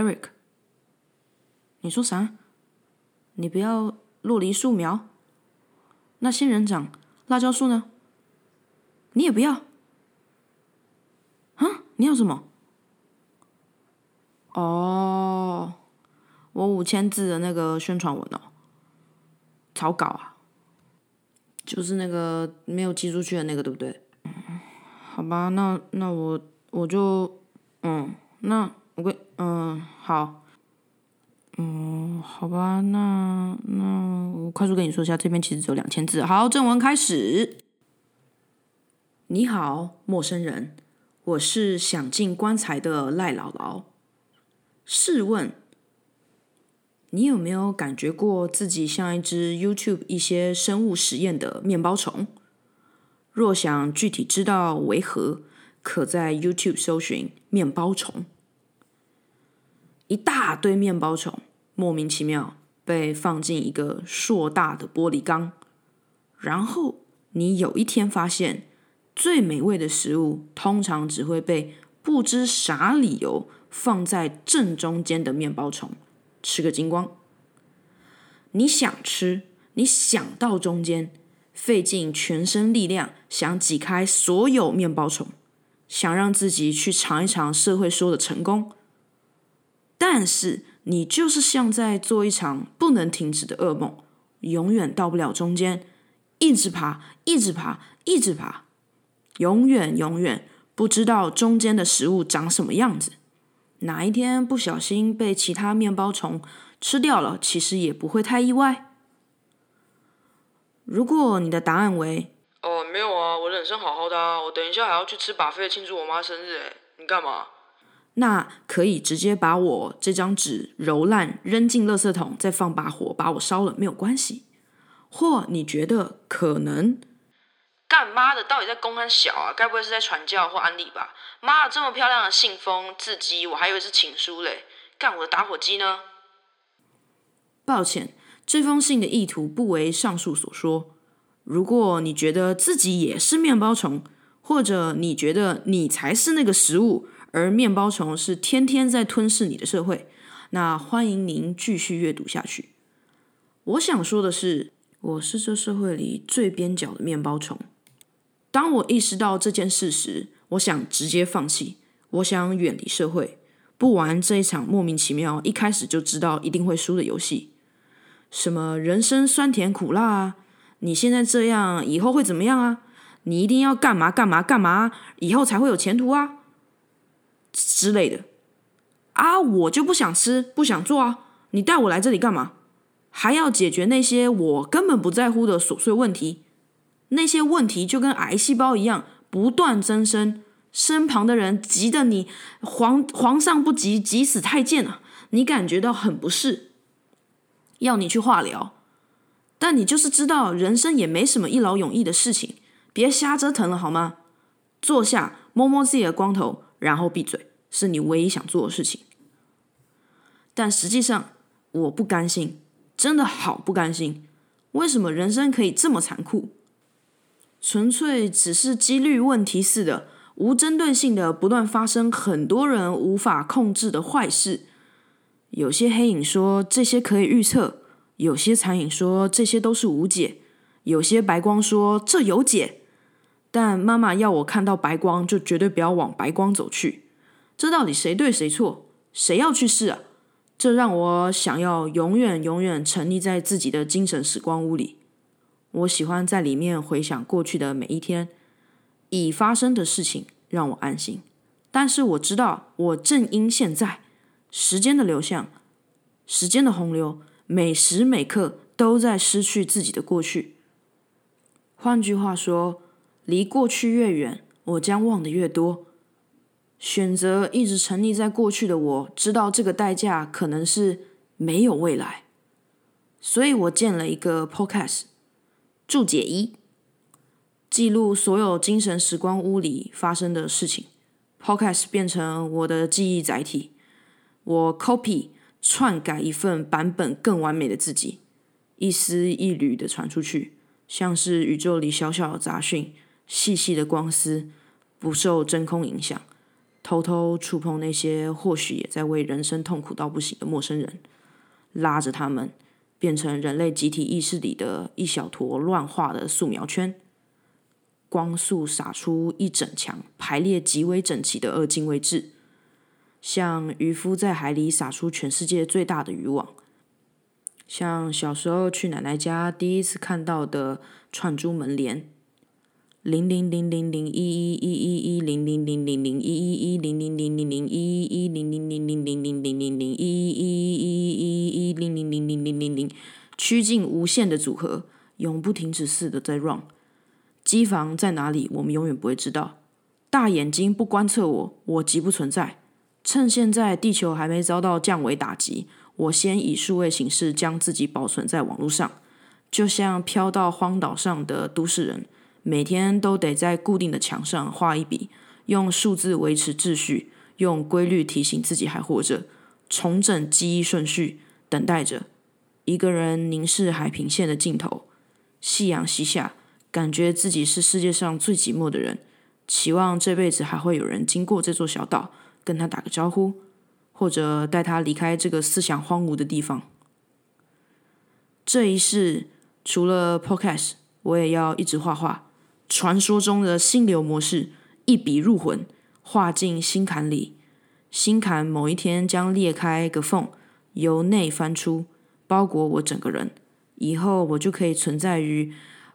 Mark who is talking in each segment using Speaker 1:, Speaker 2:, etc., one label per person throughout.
Speaker 1: Derek，你说啥？你不要洛梨树苗？那仙人掌、辣椒树呢？你也不要？啊？你要什么？哦，我五千字的那个宣传文哦，草稿啊，就是那个没有寄出去的那个，对不对？好吧，那那我我就嗯，那嗯好，嗯好吧，那那我快速跟你说一下，这边其实只有两千字。好，正文开始。你好，陌生人，我是想进棺材的赖姥姥。试问，你有没有感觉过自己像一只 YouTube 一些生物实验的面包虫？若想具体知道为何，可在 YouTube 搜寻“面包虫”。一大堆面包虫莫名其妙被放进一个硕大的玻璃缸，然后你有一天发现，最美味的食物通常只会被不知啥理由。放在正中间的面包虫，吃个精光。你想吃，你想到中间，费尽全身力量想挤开所有面包虫，想让自己去尝一尝社会说的成功。但是你就是像在做一场不能停止的噩梦，永远到不了中间，一直爬，一直爬，一直爬，永远永远不知道中间的食物长什么样子。哪一天不小心被其他面包虫吃掉了，其实也不会太意外。如果你的答案为“
Speaker 2: 哦，没有啊，我人生好好的啊，我等一下还要去吃把费庆祝我妈生日。”哎，你干嘛？
Speaker 1: 那可以直接把我这张纸揉烂，扔进垃圾桶，再放把火把我烧了，没有关系。或你觉得可能？
Speaker 2: 干妈的，到底在公安小啊？该不会是在传教或安利吧？妈的，这么漂亮的信封字迹，我还以为是情书嘞。干我的打火机呢？
Speaker 1: 抱歉，这封信的意图不为上述所说。如果你觉得自己也是面包虫，或者你觉得你才是那个食物，而面包虫是天天在吞噬你的社会，那欢迎您继续阅读下去。我想说的是，我是这社会里最边角的面包虫。当我意识到这件事时，我想直接放弃，我想远离社会，不玩这一场莫名其妙、一开始就知道一定会输的游戏。什么人生酸甜苦辣啊？你现在这样，以后会怎么样啊？你一定要干嘛干嘛干嘛，以后才会有前途啊之类的。啊，我就不想吃，不想做啊！你带我来这里干嘛？还要解决那些我根本不在乎的琐碎问题？那些问题就跟癌细胞一样不断增生，身旁的人急得你皇皇上不急急死太监啊！你感觉到很不适，要你去化疗，但你就是知道人生也没什么一劳永逸的事情，别瞎折腾了好吗？坐下，摸摸自己的光头，然后闭嘴，是你唯一想做的事情。但实际上，我不甘心，真的好不甘心。为什么人生可以这么残酷？纯粹只是几率问题似的，无针对性的不断发生很多人无法控制的坏事。有些黑影说这些可以预测，有些残影说这些都是无解，有些白光说这有解。但妈妈要我看到白光就绝对不要往白光走去。这到底谁对谁错？谁要去试啊？这让我想要永远永远沉溺在自己的精神时光屋里。我喜欢在里面回想过去的每一天，已发生的事情让我安心。但是我知道，我正因现在时间的流向、时间的洪流，每时每刻都在失去自己的过去。换句话说，离过去越远，我将忘得越多。选择一直沉溺在过去的我，知道这个代价可能是没有未来。所以我建了一个 Podcast。注解一：记录所有精神时光屋里发生的事情。Podcast 变成我的记忆载体，我 copy 篡改一份版本更完美的自己，一丝一缕的传出去，像是宇宙里小小的杂讯，细细的光丝，不受真空影响，偷偷触碰那些或许也在为人生痛苦到不行的陌生人，拉着他们变成人类集体意识里的一小坨乱画的素描圈。光速洒出一整墙排列极为整齐的二进位制，像渔夫在海里撒出全世界最大的渔网，像小时候去奶奶家第一次看到的串珠门帘，零零零零零一一一一一零零零零零一一一零零零零零一一一零零零零零零零零零一一一一一一零零零零零零零，趋近无限的组合，永不停止似的在 run。机房在哪里？我们永远不会知道。大眼睛不观测我，我即不存在。趁现在地球还没遭到降维打击，我先以数位形式将自己保存在网络上，就像飘到荒岛上的都市人，每天都得在固定的墙上画一笔，用数字维持秩序，用规律提醒自己还活着，重整记忆顺序，等待着。一个人凝视海平线的尽头，夕阳西下。感觉自己是世界上最寂寞的人，期望这辈子还会有人经过这座小岛，跟他打个招呼，或者带他离开这个思想荒芜的地方。这一世除了 Podcast，我也要一直画画。传说中的心流模式，一笔入魂，画进心坎里。心坎某一天将裂开个缝，由内翻出，包裹我整个人。以后我就可以存在于。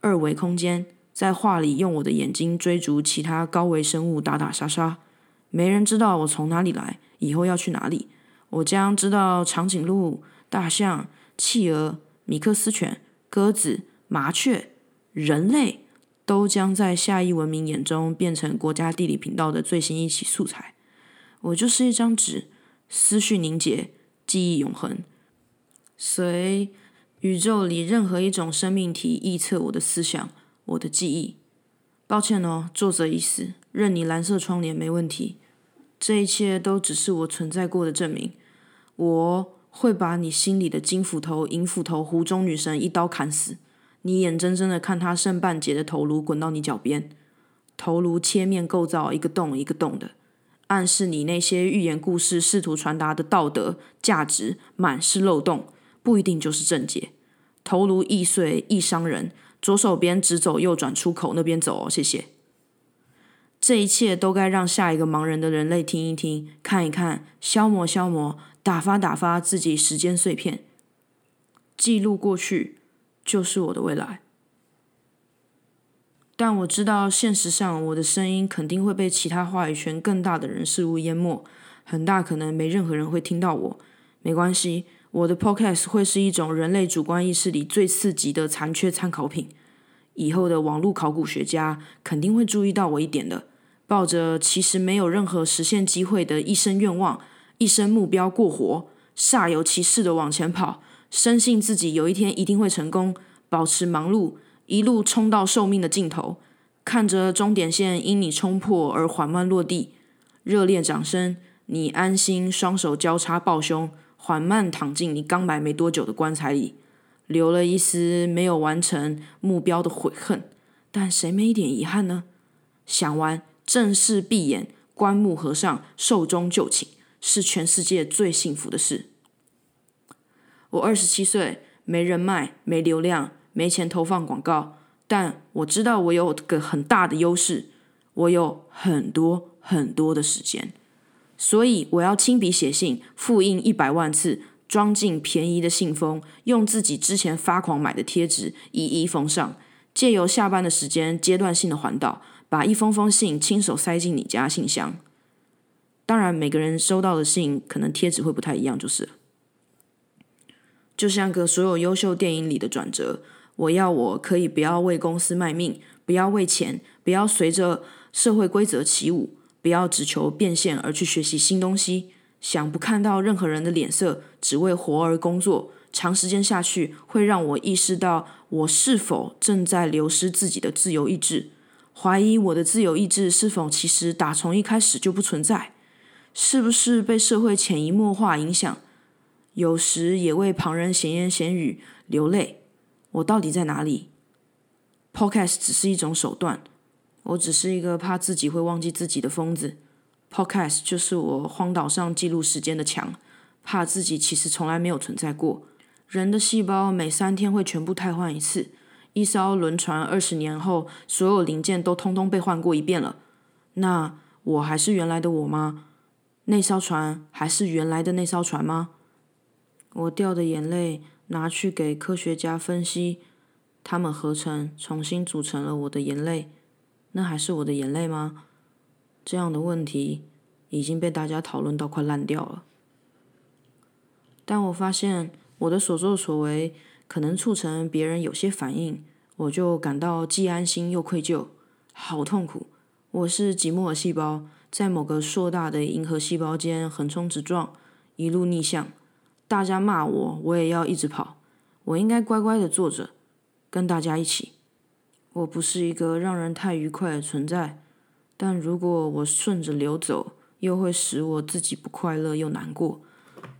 Speaker 1: 二维空间，在画里用我的眼睛追逐其他高维生物打打杀杀，没人知道我从哪里来，以后要去哪里。我将知道长颈鹿、大象、企鹅、米克斯犬、鸽子、麻雀、人类，都将在下一文明眼中变成国家地理频道的最新一期素材。我就是一张纸，思绪凝结，记忆永恒，随。宇宙里任何一种生命体臆测我的思想，我的记忆。抱歉哦，作者已死，任你蓝色窗帘没问题。这一切都只是我存在过的证明。我会把你心里的金斧头、银斧头、湖中女神一刀砍死。你眼睁睁的看他剩半截的头颅滚到你脚边，头颅切面构造一个洞一个洞的，暗示你那些寓言故事试图传达的道德价值满是漏洞。不一定就是正解，头颅易碎易伤人。左手边直走右转出口那边走哦，谢谢。这一切都该让下一个盲人的人类听一听、看一看，消磨消磨，打发打发自己时间碎片，记录过去就是我的未来。但我知道，现实上我的声音肯定会被其他话语权更大的人事物淹没，很大可能没任何人会听到我。没关系。我的 Podcast 会是一种人类主观意识里最刺激的残缺参考品。以后的网络考古学家肯定会注意到我一点的。抱着其实没有任何实现机会的一生愿望、一生目标过活，煞有其事的往前跑，深信自己有一天一定会成功，保持忙碌，一路冲到寿命的尽头，看着终点线因你冲破而缓慢落地，热烈掌声，你安心双手交叉抱胸。缓慢躺进你刚埋没多久的棺材里，留了一丝没有完成目标的悔恨。但谁没一点遗憾呢？想完，正式闭眼，棺木合上，寿终就寝，是全世界最幸福的事。我二十七岁，没人脉，没流量，没钱投放广告，但我知道我有个很大的优势，我有很多很多的时间。所以我要亲笔写信，复印一百万次，装进便宜的信封，用自己之前发狂买的贴纸一一封上，借由下班的时间阶段性的环岛，把一封封信亲手塞进你家信箱。当然，每个人收到的信可能贴纸会不太一样，就是。就像个所有优秀电影里的转折，我要我可以不要为公司卖命，不要为钱，不要随着社会规则起舞。不要只求变现而去学习新东西，想不看到任何人的脸色，只为活而工作，长时间下去会让我意识到我是否正在流失自己的自由意志，怀疑我的自由意志是否其实打从一开始就不存在，是不是被社会潜移默化影响？有时也为旁人闲言闲语流泪。我到底在哪里？Podcast 只是一种手段。我只是一个怕自己会忘记自己的疯子，Podcast 就是我荒岛上记录时间的墙，怕自己其实从来没有存在过。人的细胞每三天会全部汰换一次，一艘轮船二十年后，所有零件都通通被换过一遍了。那我还是原来的我吗？那艘船还是原来的那艘船吗？我掉的眼泪拿去给科学家分析，他们合成重新组成了我的眼泪，那还是我的眼泪吗？这样的问题已经被大家讨论到快烂掉了。但我发现我的所作所为可能促成别人有些反应，我就感到既安心又愧疚，好痛苦。我是吉莫尔细胞，在某个硕大的银河细胞间横冲直撞，一路逆向。大家骂我，我也要一直跑。我应该乖乖的坐着，跟大家一起。我不是一个让人太愉快的存在，但如果我顺着流走，又会使我自己不快乐又难过。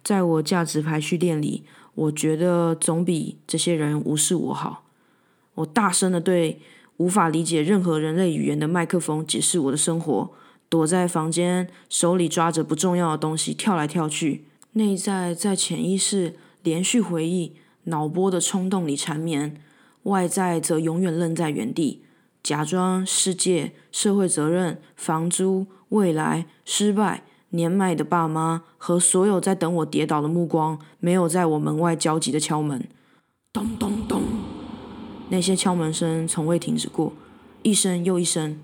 Speaker 1: 在我价值排序链里，我觉得总比这些人无视我好。我大声的对无法理解任何人类语言的麦克风解释我的生活，躲在房间，手里抓着不重要的东西，跳来跳去。内在在潜意识连续回忆、脑波的冲动里缠绵，外在则永远愣在原地，假装世界、社会责任、房租、未来、失败、年迈的爸妈和所有在等我跌倒的目光，没有在我门外焦急的敲门。咚咚咚，那些敲门声从未停止过，一声又一声。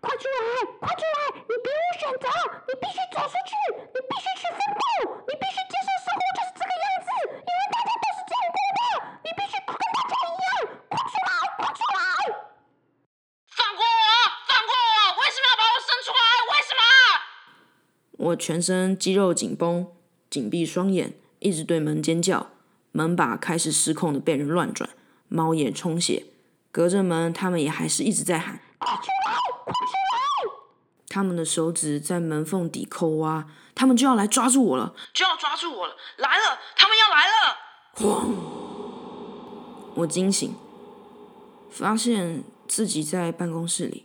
Speaker 3: 快出来！快出来！你别无选择，你必须走出去，你必须去奋斗，你必须接受生活就是这个样子，因为大家都是这样过的，你必须跟大家一样，快出来！快出来！
Speaker 2: 放过我！放过我！为什么要把我生出来？为什么？
Speaker 1: 我全身肌肉紧绷，紧闭双眼，一直对门尖叫。门把开始失控的被人乱转，猫也充血。隔着门，他们也还是一直在喊：“
Speaker 3: 快出来！快出来！”
Speaker 1: 他们的手指在门缝底抠挖，他们就要来抓住我了，
Speaker 2: 就要抓住我了！来了，他们要来了！
Speaker 1: 哐！我惊醒，发现自己在办公室里，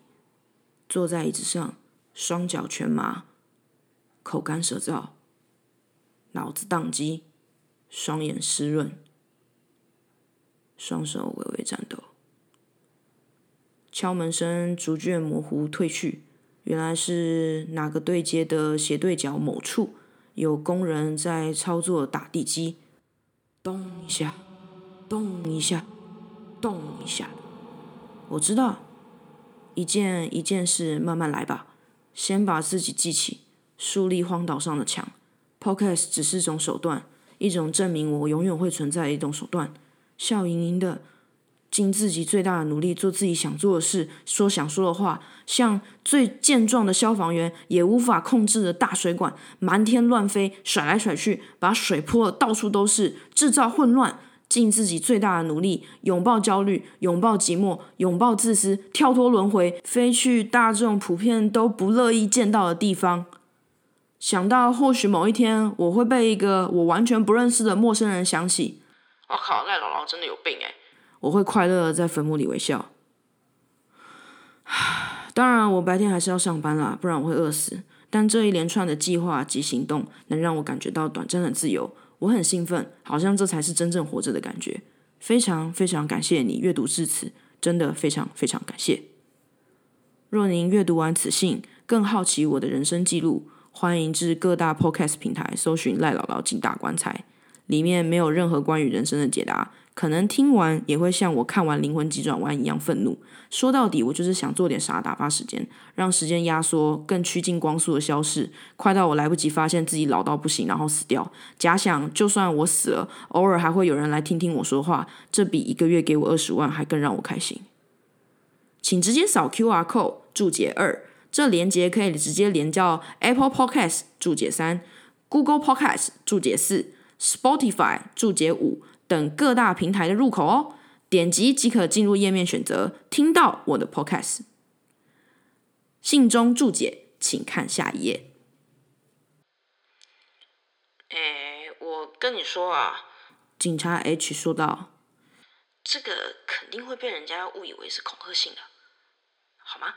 Speaker 1: 坐在椅子上，双脚全麻，口干舌燥，脑子宕机。双眼湿润，双手微微颤抖。敲门声逐渐模糊退去，原来是哪个对接的斜对角某处有工人在操作打地基，咚一下，咚一下，咚一下。我知道，一件一件事慢慢来吧，先把自己记起，树立荒岛上的墙。Podcast 只是种手段。一种证明我永远会存在的一种手段，笑盈盈的，尽自己最大的努力做自己想做的事，说想说的话，像最健壮的消防员也无法控制的大水管，满天乱飞，甩来甩去，把水泼的到处都是，制造混乱，尽自己最大的努力，拥抱焦虑，拥抱寂寞，拥抱自私，跳脱轮回，飞去大众普遍都不乐意见到的地方。想到或许某一天我会被一个我完全不认识的陌生人想起，
Speaker 2: 我靠，赖姥姥真的有病哎！
Speaker 1: 我会快乐的在坟墓里微笑。当然，我白天还是要上班啦，不然我会饿死。但这一连串的计划及行动能让我感觉到短暂的自由，我很兴奋，好像这才是真正活着的感觉。非常非常感谢你阅读至此，真的非常非常感谢。若您阅读完此信，更好奇我的人生记录。欢迎至各大 Podcast 平台搜寻赖姥姥进大棺材，里面没有任何关于人生的解答，可能听完也会像我看完《灵魂急转弯》一样愤怒。说到底，我就是想做点啥打发时间，让时间压缩，更趋近光速的消逝，快到我来不及发现自己老到不行，然后死掉。假想就算我死了，偶尔还会有人来听听我说话，这比一个月给我二十万还更让我开心。请直接扫 QR code 注解二。这连接可以直接连到 Apple Podcast 注解三、Google Podcast 注解四、Spotify 注解五等各大平台的入口哦。点击即可进入页面，选择听到我的 Podcast。信中注解，请看下一页。
Speaker 2: 哎，我跟你说啊，
Speaker 1: 警察 H 说道：“
Speaker 2: 这个肯定会被人家误以为是恐吓信的，好吗？”